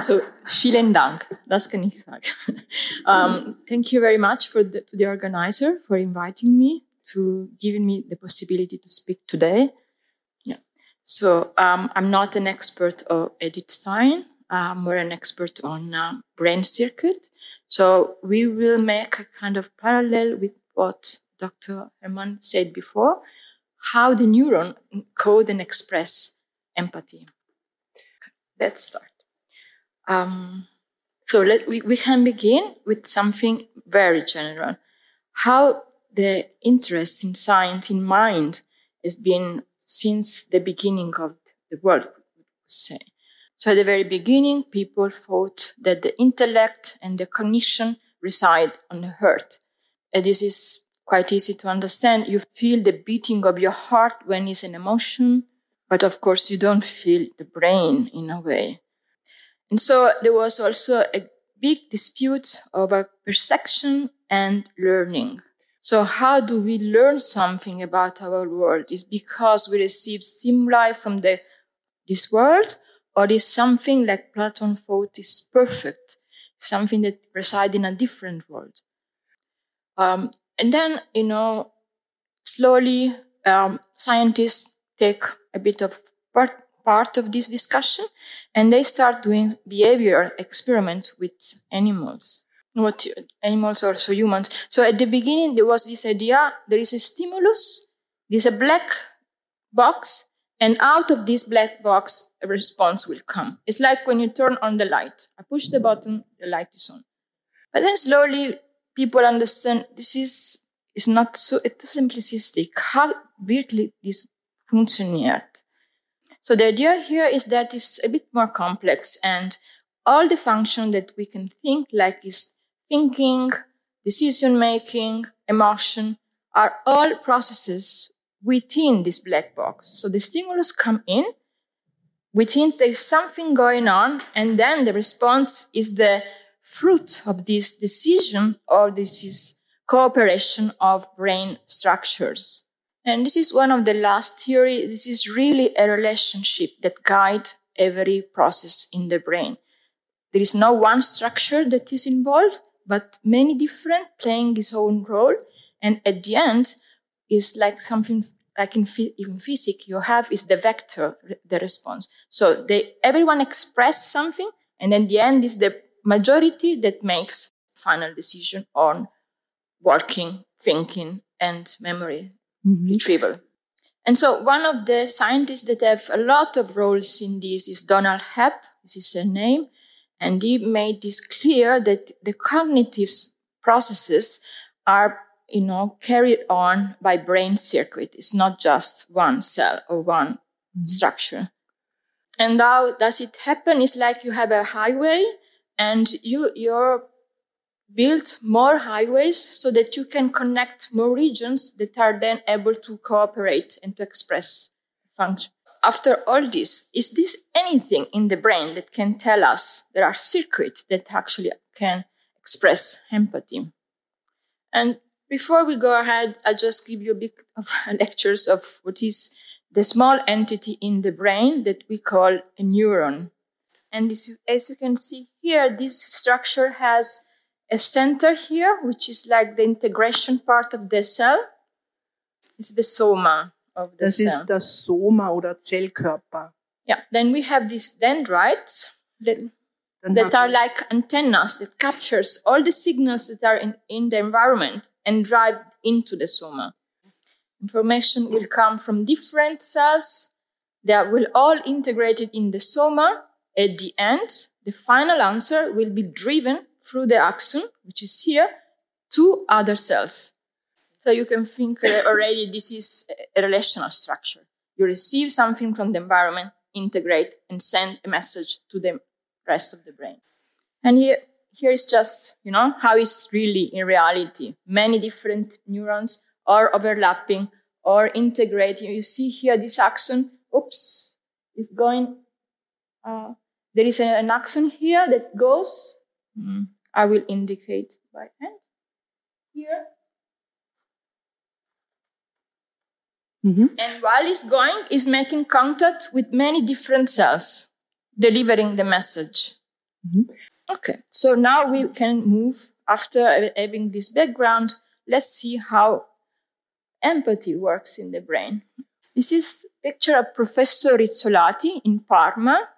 So, vielen Dank. Das kann ich sagen. um, thank you very much for the, to the organizer for inviting me, to giving me the possibility to speak today. Yeah. So, um, I'm not an expert of Edith Stein. I'm more an expert on uh, brain circuit. So we will make a kind of parallel with what Dr. Herman said before, how the neuron code and express empathy. Let's start. Um, so let, we, we can begin with something very general. How the interest in science in mind has been since the beginning of the world, say. So at the very beginning, people thought that the intellect and the cognition reside on the heart. And this is quite easy to understand. You feel the beating of your heart when it's an emotion, but of course you don't feel the brain in a way. And so there was also a big dispute over perception and learning. So how do we learn something about our world? Is because we receive stimuli from the, this world or is something like Platon thought is perfect, something that resides in a different world. Um, and then, you know, slowly um, scientists take a bit of part, part of this discussion and they start doing behavior experiments with animals. What animals or so humans. So at the beginning, there was this idea there is a stimulus, there's a black box, and out of this black box, a response will come. It's like when you turn on the light. I push the button, the light is on. But then slowly people understand this is, is not so it's simplistic. How really this functions? So the idea here is that it's a bit more complex and all the function that we can think like is thinking, decision making, emotion are all processes within this black box. So the stimulus come in, which means there is something going on, and then the response is the fruit of this decision or this is cooperation of brain structures. And this is one of the last theory. This is really a relationship that guide every process in the brain. There is no one structure that is involved, but many different playing its own role. And at the end, is like something like in, in physics you have is the vector, the response. So they, everyone express something and in the end is the majority that makes final decision on working, thinking and memory mm-hmm. retrieval. And so one of the scientists that have a lot of roles in this is Donald Hebb. This is her name. And he made this clear that the cognitive processes are you know, carried on by brain circuit. It's not just one cell or one mm-hmm. structure. And how does it happen? It's like you have a highway and you, you're build more highways so that you can connect more regions that are then able to cooperate and to express function. After all this, is this anything in the brain that can tell us there are circuits that actually can express empathy? And before we go ahead, I'll just give you a bit of lectures of what is the small entity in the brain that we call a neuron. And as you can see here, this structure has a center here, which is like the integration part of the cell. It's the soma of the das cell. Das ist das Soma oder Zellkörper. Yeah. Then we have these dendrites that that are like antennas that captures all the signals that are in, in the environment and drive into the soma. Information will come from different cells that will all integrated in the soma. At the end, the final answer will be driven through the axon, which is here, to other cells. So you can think already this is a relational structure. You receive something from the environment, integrate, and send a message to the rest of the brain. And here, here is just, you know, how it's really in reality. Many different neurons are overlapping or integrating. You see here this axon, oops, is going, uh, there is an axon here that goes, mm, I will indicate by hand here. Mm-hmm. And while it's going, it's making contact with many different cells delivering the message. Mm-hmm. Okay, so now we can move after having this background. Let's see how empathy works in the brain. This is picture of Professor Rizzolatti in Parma,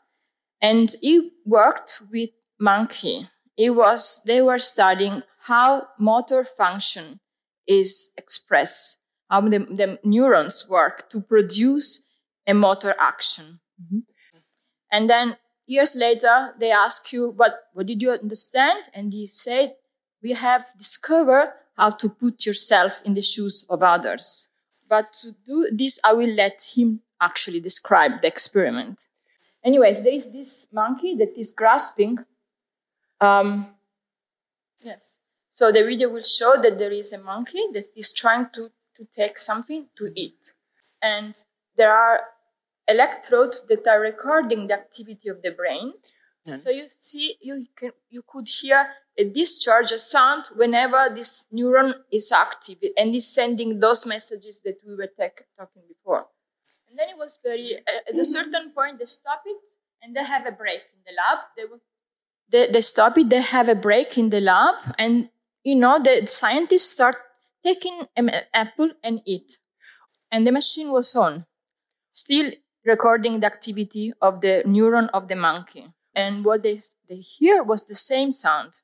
and he worked with monkey. It was they were studying how motor function is expressed, how the, the neurons work to produce a motor action. Mm-hmm. And then years later, they ask you, what, what did you understand? And you say, we have discovered how to put yourself in the shoes of others. But to do this, I will let him actually describe the experiment. Anyways, there is this monkey that is grasping. Um, yes. So the video will show that there is a monkey that is trying to, to take something to eat. And there are electrodes that are recording the activity of the brain. So you see, you can, you could hear a discharge, a sound whenever this neuron is active and is sending those messages that we were take, talking before. And then it was very, at a certain point, they stop it and they have a break in the lab. They, they, they stop it, they have a break in the lab and you know, the scientists start taking an apple and eat. And the machine was on, still recording the activity of the neuron of the monkey. And what they, they hear was the same sound.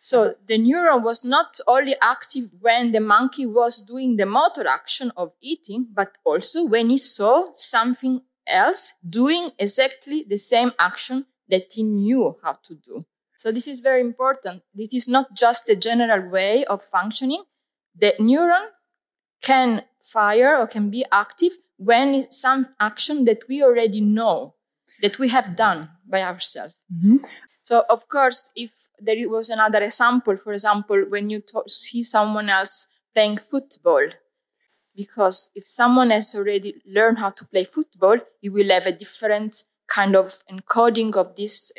So the neuron was not only active when the monkey was doing the motor action of eating, but also when he saw something else doing exactly the same action that he knew how to do. So this is very important. This is not just a general way of functioning. The neuron can fire or can be active when it's some action that we already know that we have done by ourselves. Mm-hmm. So of course, if there was another example, for example, when you to- see someone else playing football, because if someone has already learned how to play football, you will have a different kind of encoding of this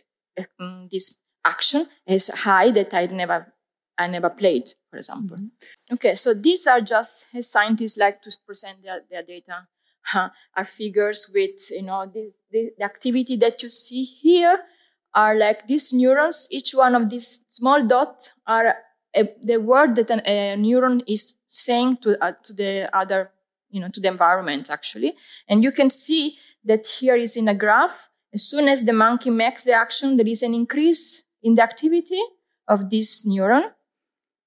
um, this action is high that I never I never played, for example. Mm-hmm. Okay, so these are just as scientists like to present their, their data uh, are figures with you know this, the, the activity that you see here are like these neurons. Each one of these small dots are a, the word that an, a neuron is saying to uh, to the other you know to the environment actually, and you can see that here is in a graph. As soon as the monkey makes the action, there is an increase in the activity of this neuron.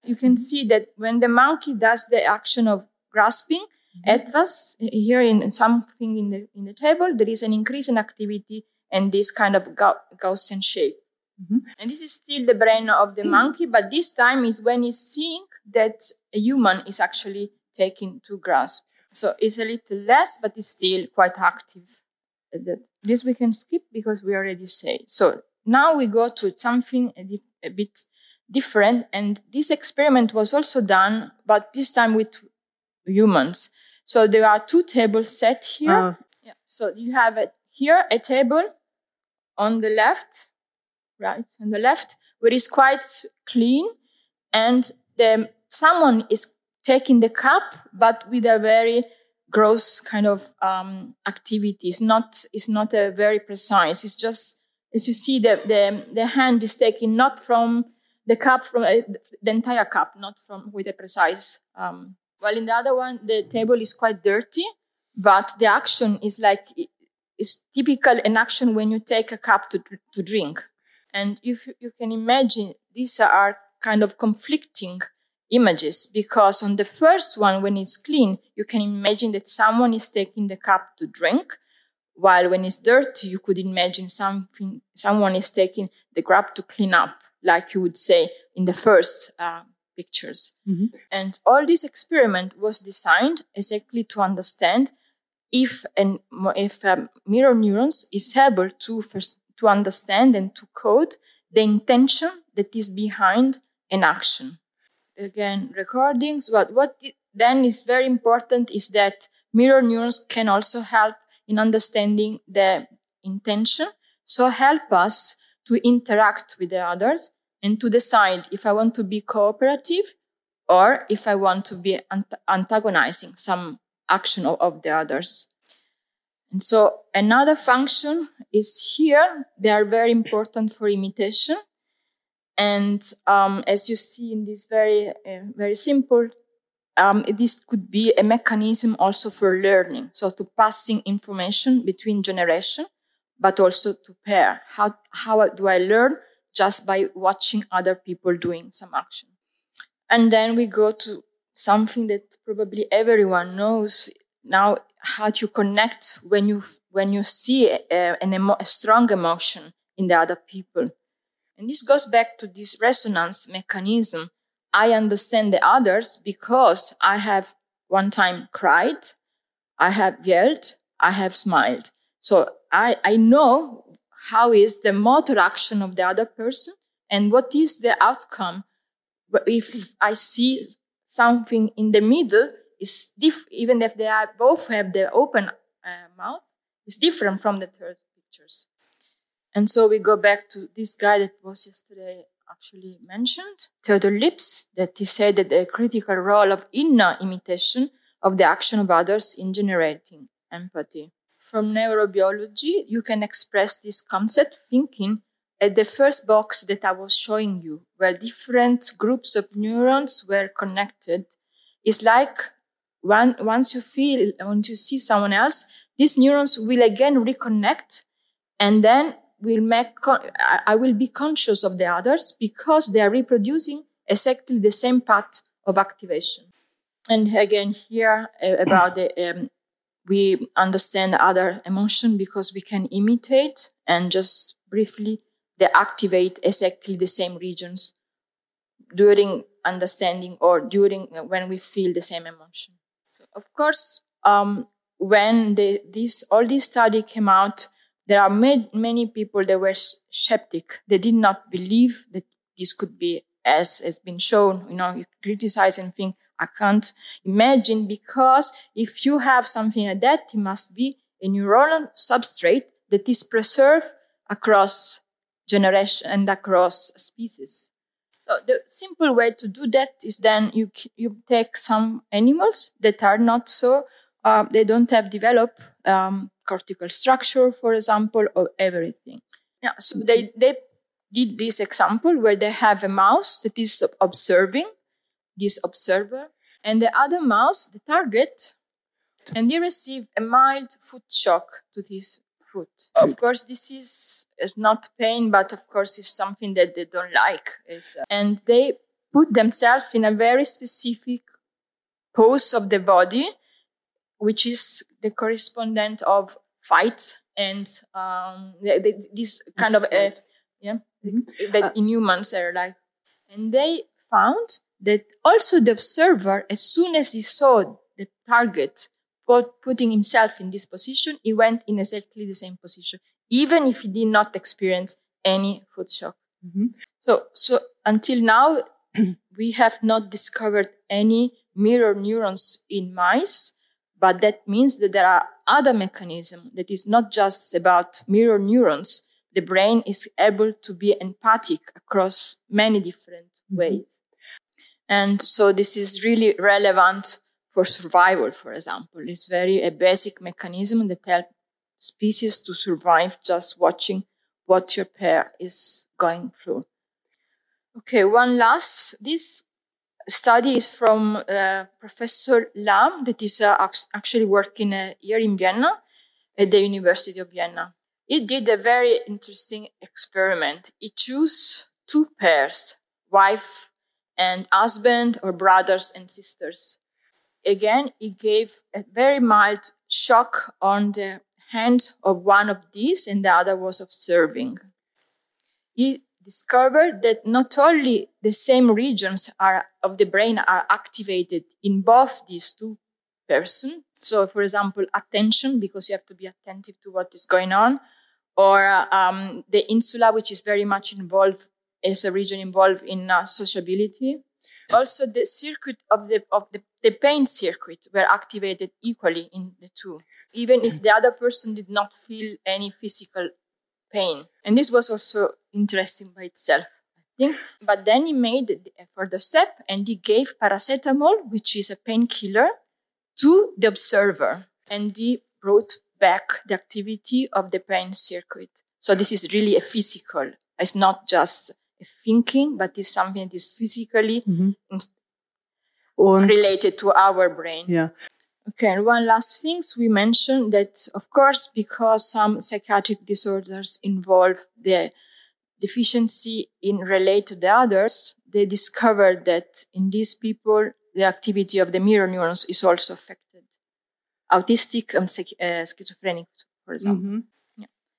You can see that when the monkey does the action of grasping, mm-hmm. at first, here in something in the, in the table, there is an increase in activity and this kind of Gaussian shape. Mm-hmm. And this is still the brain of the monkey, but this time is when he's seeing that a human is actually taking to grasp. So it's a little less, but it's still quite active. That this we can skip because we already say. So now we go to something a, di- a bit different. And this experiment was also done, but this time with humans. So there are two tables set here. Uh. Yeah. So you have a, here a table on the left, right? On the left, where it's quite clean and the, someone is taking the cup, but with a very gross kind of um, activity. It's not, it's not a very precise. It's just as you see, the, the, the hand is taken not from the cup, from uh, the entire cup, not from with a precise. Um, while in the other one, the table is quite dirty, but the action is like is typical an action when you take a cup to to drink. And if you can imagine, these are kind of conflicting images because on the first one, when it's clean, you can imagine that someone is taking the cup to drink. While when it's dirty, you could imagine something, someone is taking the grab to clean up, like you would say in the first uh, pictures. Mm-hmm. And all this experiment was designed exactly to understand if an if um, mirror neurons is able to first, to understand and to code the intention that is behind an action. Again, recordings. But what then is very important is that mirror neurons can also help in understanding the intention. So help us to interact with the others and to decide if I want to be cooperative or if I want to be antagonizing some action of, of the others. And so another function is here. They are very important for imitation. And um, as you see in this very, uh, very simple, um, this could be a mechanism also for learning. So to passing information between generation, but also to pair. How, how do I learn? Just by watching other people doing some action. And then we go to something that probably everyone knows now how to connect when you when you see a, an a strong emotion in the other people and this goes back to this resonance mechanism. I understand the others because i have one time cried i have yelled i have smiled. So i i know how is the motor action of the other person and what is the outcome. If i see something in the middle is diff- even if they are both have the open uh, mouth, is different from the third pictures. And so we go back to this guy that was yesterday actually mentioned, Theodor Lipps, that he said that the critical role of inner imitation of the action of others in generating empathy. From neurobiology, you can express this concept thinking at the first box that I was showing you, where different groups of neurons were connected, It's like once you feel, once you see someone else, these neurons will again reconnect and then will make, I will be conscious of the others because they are reproducing exactly the same path of activation. And again, here uh, about the, um, we understand other emotion because we can imitate and just briefly they activate exactly the same regions during understanding or during uh, when we feel the same emotion. So of course, um, when the, this all this study came out, there are many, many people that were skeptic. They did not believe that this could be as has been shown. You know, you criticize and think, I can't imagine because if you have something like that, it must be a neuronal substrate that is preserved across generation and across species. So the simple way to do that is then you you take some animals that are not so uh, they don't have developed um, cortical structure, for example, or everything. Yeah, so they they did this example where they have a mouse that is observing this observer, and the other mouse, the target, and they receive a mild foot shock to this foot. Of course, this is not pain, but of course, it's something that they don't like. Uh, and they put themselves in a very specific pose of the body, which is the correspondent of fights and um, this kind of a, yeah, mm-hmm. that uh, in humans are like. And they found that also the observer, as soon as he saw the target put, putting himself in this position, he went in exactly the same position, even if he did not experience any foot shock. Mm-hmm. So, so until now, we have not discovered any mirror neurons in mice, but that means that there are other mechanisms that is not just about mirror neurons. The brain is able to be empathic across many different mm-hmm. ways. And so this is really relevant for survival, for example. It's very a basic mechanism that helps species to survive just watching what your pair is going through. Okay, one last. This study is from uh, Professor Lamm, that is uh, actually working here in Vienna at the University of Vienna. He did a very interesting experiment. He chose two pairs, wife and husband or brothers and sisters again, he gave a very mild shock on the hand of one of these and the other was observing. He discovered that not only the same regions are, of the brain are activated in both these two persons. So, for example, attention, because you have to be attentive to what is going on, or um, the insula, which is very much involved, is a region involved in uh, sociability. Also, the circuit of the of the, the pain circuit were activated equally in the two, even if the other person did not feel any physical pain. And this was also interesting by itself. I think. But then he made a further step and he gave paracetamol, which is a painkiller, to the observer. And he brought back the activity of the brain circuit. So this is really a physical. It's not just a thinking, but it's something that is physically Mhm. in- related to our brain. ja, Okay, and one last thing we mentioned that, of course, because some psychiatric disorders involve the deficiency in relate to the others, they discovered that in these people, the activity of the mirror neurons is also affected. Autistic and uh, schizophrenic, for example. mhm.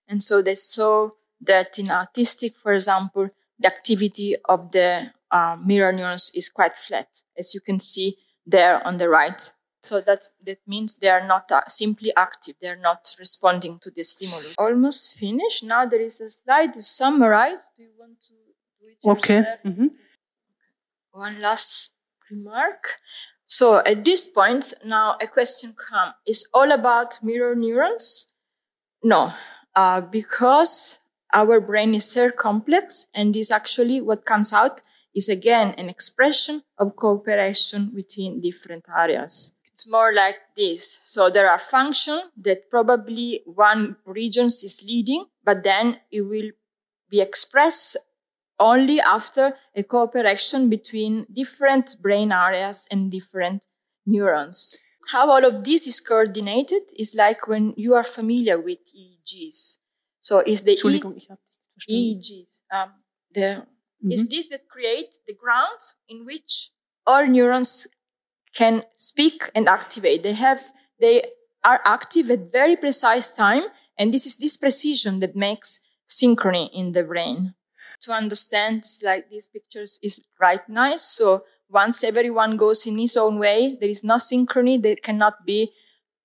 And so they saw that in autistic, for example, the activity of the uh, mirror neurons is quite flat, as you can see there on the right. So that that means they are not uh, simply active; they are not responding to the stimulus. Almost finished. Now there is a slide to summarize. Do you want to do it okay. Mhm. one last remark. So at this point, now a question comes: Is all about mirror neurons? No, uh, because our brain is so complex, and is actually what comes out is again an expression of cooperation within different areas. It's more like this. So there are functions that probably one region is leading, but then it will be expressed only after a cooperation between different brain areas and different neurons. How all of this is coordinated is like when you are familiar with EEGs. So is the E- Entschuldigung, ich habe verstanden. EEGs, um, the, Mhm. is this that create the ground in which all neurons can speak and activate. They have, they are active at very precise time. And this is this precision that makes synchrony in the brain. To understand like these pictures is right nice. So once everyone goes in his own way, there is no synchrony. There cannot be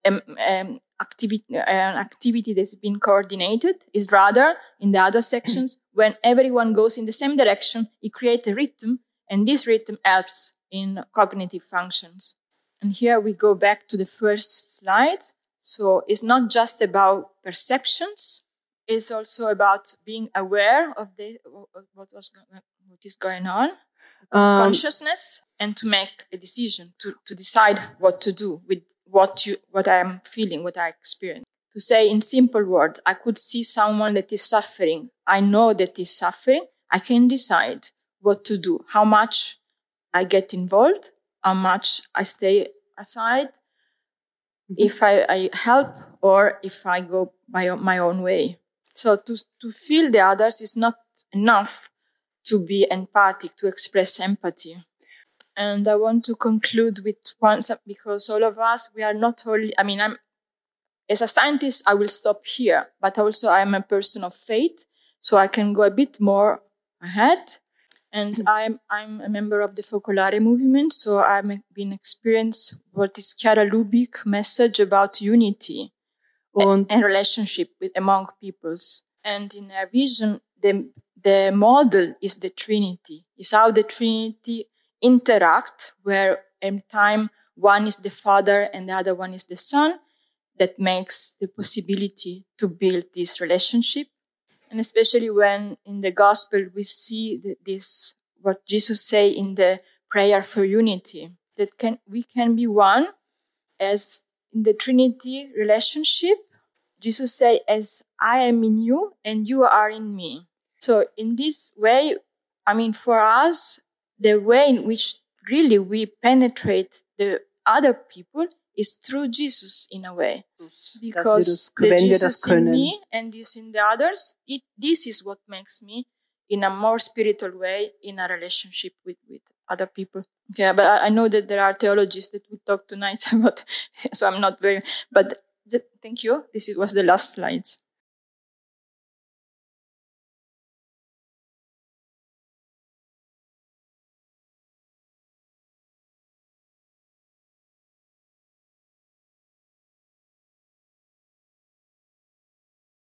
um, um, activity, an activity that's been coordinated. Is rather in the other sections when everyone goes in the same direction, it creates a rhythm, and this rhythm helps in cognitive functions. And here we go back to the first slide. So it's not just about perceptions. It's also about being aware of the what was what is going on, Um, consciousness, and to make a decision to to decide what to do with what you what I am feeling, what I experience. To say in simple words, I could see someone that is suffering. I know that is suffering. I can decide what to do, how much I get involved, how much I stay aside, mm-hmm. if I, I help or if I go my, my own way. So to, to feel the others is not enough to be empathic, to express empathy. And I want to conclude with one, because all of us, we are not only, I mean, I'm, as a scientist, I will stop here, but also I'm a person of faith, so I can go a bit more ahead. And mm. I'm, I'm a member of the Focolare movement, so I've been experienced what is Chiara Lubich message about unity Und and relationship with among peoples. And in her vision, the, the model is the Trinity, is how the Trinity interact, where every time one is the Father and the other one is the Son, that makes the possibility to build this relationship. And especially when in the gospel we see this, what Jesus say in the prayer for unity, that can, we can be one as in the Trinity relationship, Jesus say, as I am in you and you are in me. So in this way, I mean, for us, the way in which really we penetrate the other people is through Jesus in a way. Because the Jesus das in me and this in the others, it, this is what makes me in a more spiritual way in a relationship with, with other people. Yeah, but I, I know that there are theologians that would talk tonight about, so I'm not very, but th- thank you. This is- was the last slide.